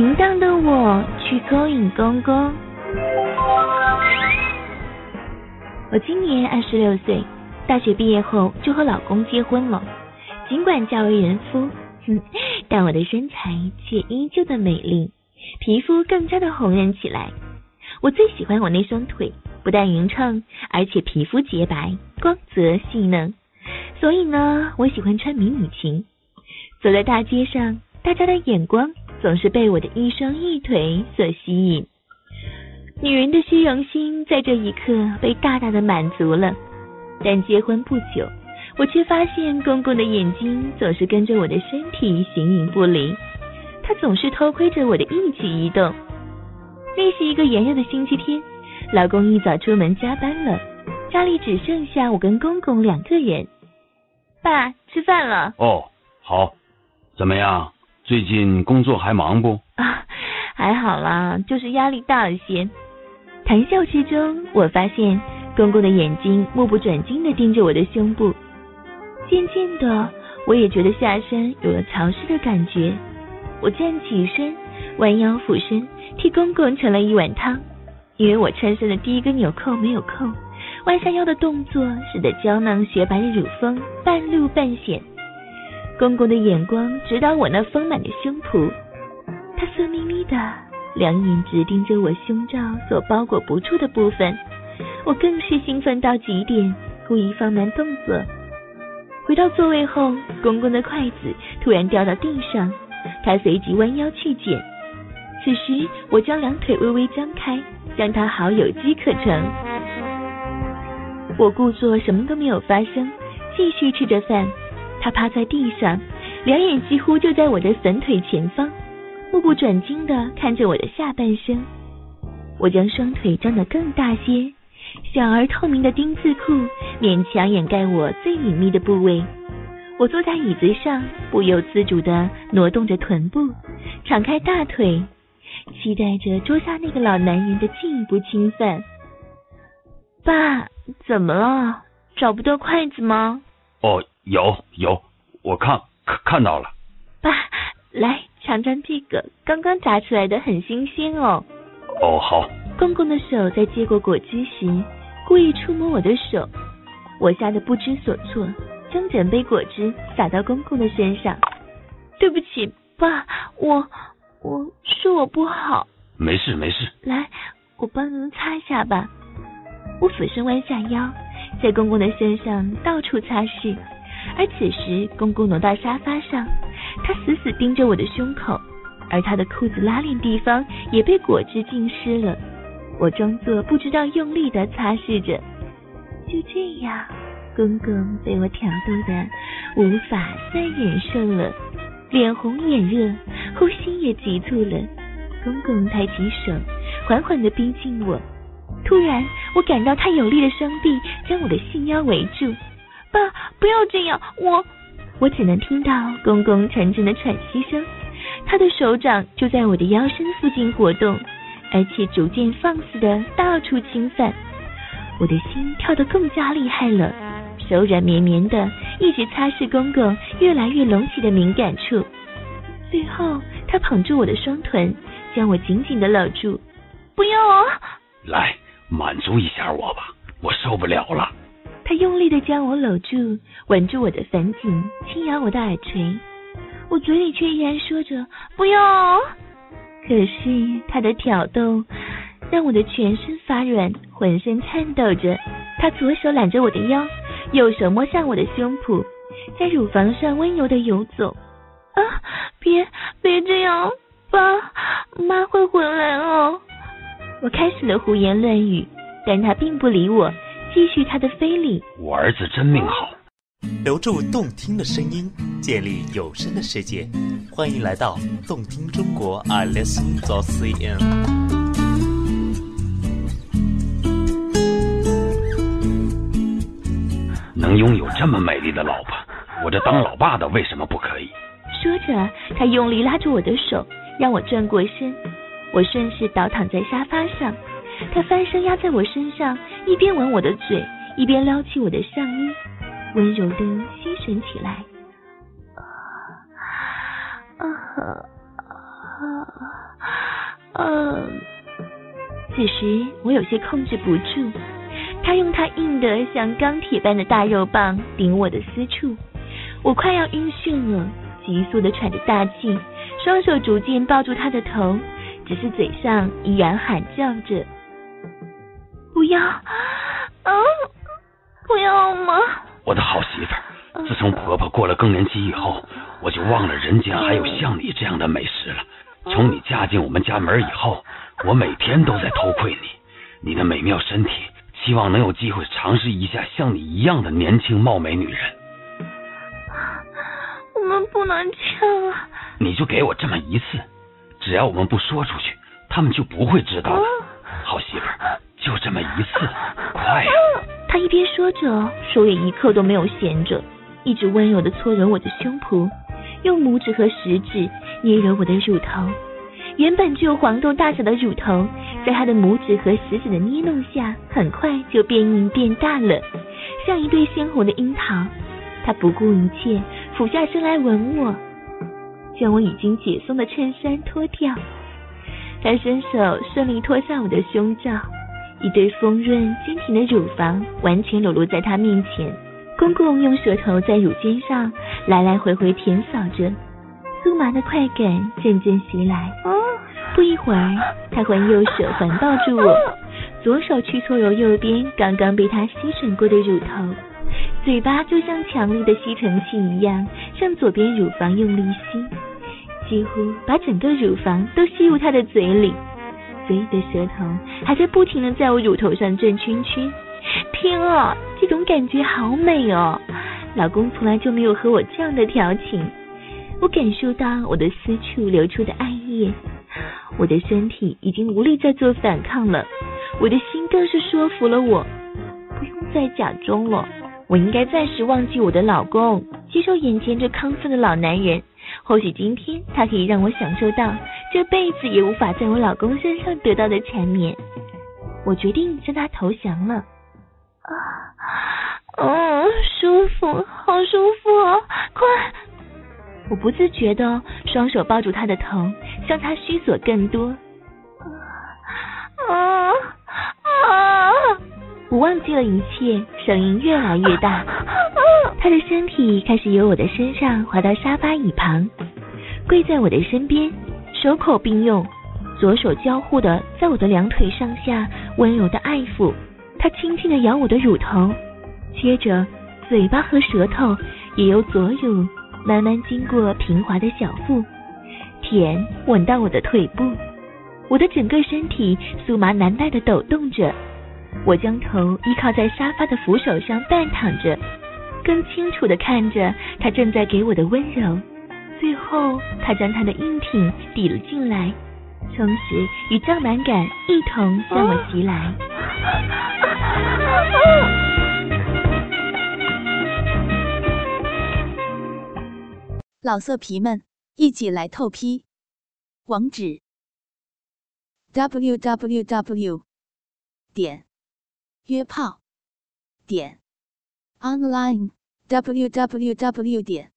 淫荡的我去勾引公公。我今年二十六岁，大学毕业后就和老公结婚了。尽管嫁为人夫，哼，但我的身材却依旧的美丽，皮肤更加的红润起来。我最喜欢我那双腿，不但匀称，而且皮肤洁白、光泽细嫩。所以呢，我喜欢穿迷你裙，走在大街上，大家的眼光。总是被我的一双一腿所吸引，女人的虚荣心在这一刻被大大的满足了。但结婚不久，我却发现公公的眼睛总是跟着我的身体形影不离，他总是偷窥着我的一举一动。那是一个炎热的星期天，老公一早出门加班了，家里只剩下我跟公公两个人。爸，吃饭了。哦，好，怎么样？最近工作还忙不？啊，还好啦，就是压力大一些。谈笑之中，我发现公公的眼睛目不转睛的盯着我的胸部。渐渐的，我也觉得下身有了潮湿的感觉。我站起身，弯腰俯身，替公公盛了一碗汤。因为我衬衫的第一个纽扣没有扣，弯下腰的动作使得娇嫩雪白的乳峰半露半显。公公的眼光直捣我那丰满的胸脯，他色眯眯的，两眼直盯着我胸罩所包裹不住的部分。我更是兴奋到极点，故意放慢动作。回到座位后，公公的筷子突然掉到地上，他随即弯腰去捡。此时，我将两腿微微张开，让他好有机可乘。我故作什么都没有发生，继续吃着饭。他趴在地上，两眼几乎就在我的粉腿前方，目不转睛的看着我的下半身。我将双腿张得更大些，小而透明的丁字裤勉强掩盖我最隐秘的部位。我坐在椅子上，不由自主的挪动着臀部，敞开大腿，期待着桌下那个老男人的进一步侵犯。爸，怎么了？找不到筷子吗？哦。有有，我看看看到了。爸，来尝尝这个，刚刚炸出来的，很新鲜哦。哦，好。公公的手在接过果汁时，故意触摸我的手，我吓得不知所措，将整杯果汁洒到公公的身上。对不起，爸，我我是我不好。没事没事。来，我帮您擦一下吧。我俯身弯下腰，在公公的身上到处擦拭。而此时，公公挪到沙发上，他死死盯着我的胸口，而他的裤子拉链地方也被果汁浸湿了。我装作不知道用力的擦拭着。就这样，公公被我挑逗的无法再忍受了，脸红眼热，呼吸也急促了。公公抬起手，缓缓的逼近我。突然，我感到他有力的双臂将我的细腰围住。爸，不要这样！我，我只能听到公公沉沉的喘息声，他的手掌就在我的腰身附近活动，而且逐渐放肆的到处侵犯。我的心跳得更加厉害了，手软绵绵的，一直擦拭公公越来越隆起的敏感处。最后，他捧住我的双臀，将我紧紧的搂住。不要啊！来，满足一下我吧，我受不了了。他用力的将我搂住，吻住我的粉颈，轻咬我的耳垂，我嘴里却依然说着不要。可是他的挑逗让我的全身发软，浑身颤抖着。他左手揽着我的腰，右手摸向我的胸脯，在乳房上温柔的游走。啊，别别这样，爸妈会回来哦。我开始了胡言乱语，但他并不理我。继续他的非礼。我儿子真命好，留住动听的声音，建立有声的世界。欢迎来到动听中国，I listen to CN。能拥有这么美丽的老婆，我这当老爸的为什么不可以？说着，他用力拉住我的手，让我转过身。我顺势倒躺在沙发上，他翻身压在我身上，一边吻我的嘴，一边撩起我的上衣，温柔的吸吮起来。啊啊啊！此时我有些控制不住，他用他硬的像钢铁般的大肉棒顶我的私处，我快要晕眩了，急速的喘着大气，双手逐渐抱住他的头，只是嘴上依然喊叫着：“不要，啊，不要吗？”我的好媳妇儿，自从婆婆过了更年期以后，我就忘了人间还有像你这样的美食了。从你嫁进我们家门以后，我每天都在偷窥你，你的美妙身体，希望能有机会尝试一下像你一样的年轻貌美女人。我们不能这样啊！你就给我这么一次，只要我们不说出去，他们就不会知道的。好媳妇儿，就这么一次，快呀！他一边说着，手也一刻都没有闲着，一直温柔的搓揉我的胸脯，用拇指和食指捏揉我的乳头。原本只有黄豆大小的乳头，在他的拇指和食指的捏弄下，很快就变硬变大了，像一对鲜红的樱桃。他不顾一切俯下身来吻我，将我已经解松的衬衫脱掉。他伸手顺利脱下我的胸罩。一对丰润坚挺的乳房完全裸露在他面前，公公用舌头在乳尖上来来回回舔扫着，酥麻的快感阵阵袭来。不一会儿，他换右手环抱住我，左手去搓揉右边刚刚被他吸吮过的乳头，嘴巴就像强力的吸尘器一样，向左边乳房用力吸，几乎把整个乳房都吸入他的嘴里。嘴里的舌头还在不停的在我乳头上转圈圈，天啊，这种感觉好美哦！老公从来就没有和我这样的调情，我感受到我的私处流出的爱液，我的身体已经无力再做反抗了，我的心更是说服了我，不用再假装了，我应该暂时忘记我的老公，接受眼前这亢奋的老男人。或许今天他可以让我享受到这辈子也无法在我老公身上得到的缠绵。我决定向他投降了。啊，哦，舒服，好舒服啊！快！我不自觉的双手抱住他的头，向他虚索更多。啊啊！我忘记了一切，声音越来越大。他的身体开始由我的身上滑到沙发椅旁，跪在我的身边，手口并用，左手交互的在我的两腿上下温柔的爱抚。他轻轻的咬我的乳头，接着嘴巴和舌头也由左乳慢慢经过平滑的小腹，舔吻到我的腿部。我的整个身体酥麻难耐的抖动着，我将头依靠在沙发的扶手上半躺着。更清楚的看着他正在给我的温柔，最后他将他的硬挺抵了进来，同时与胀满感一同向我袭来。老色皮们，一起来透批！网址：w w w. 点约炮点。online www 点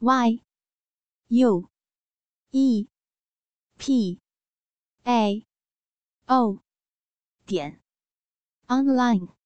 y u e. P. A. O. 点。Online。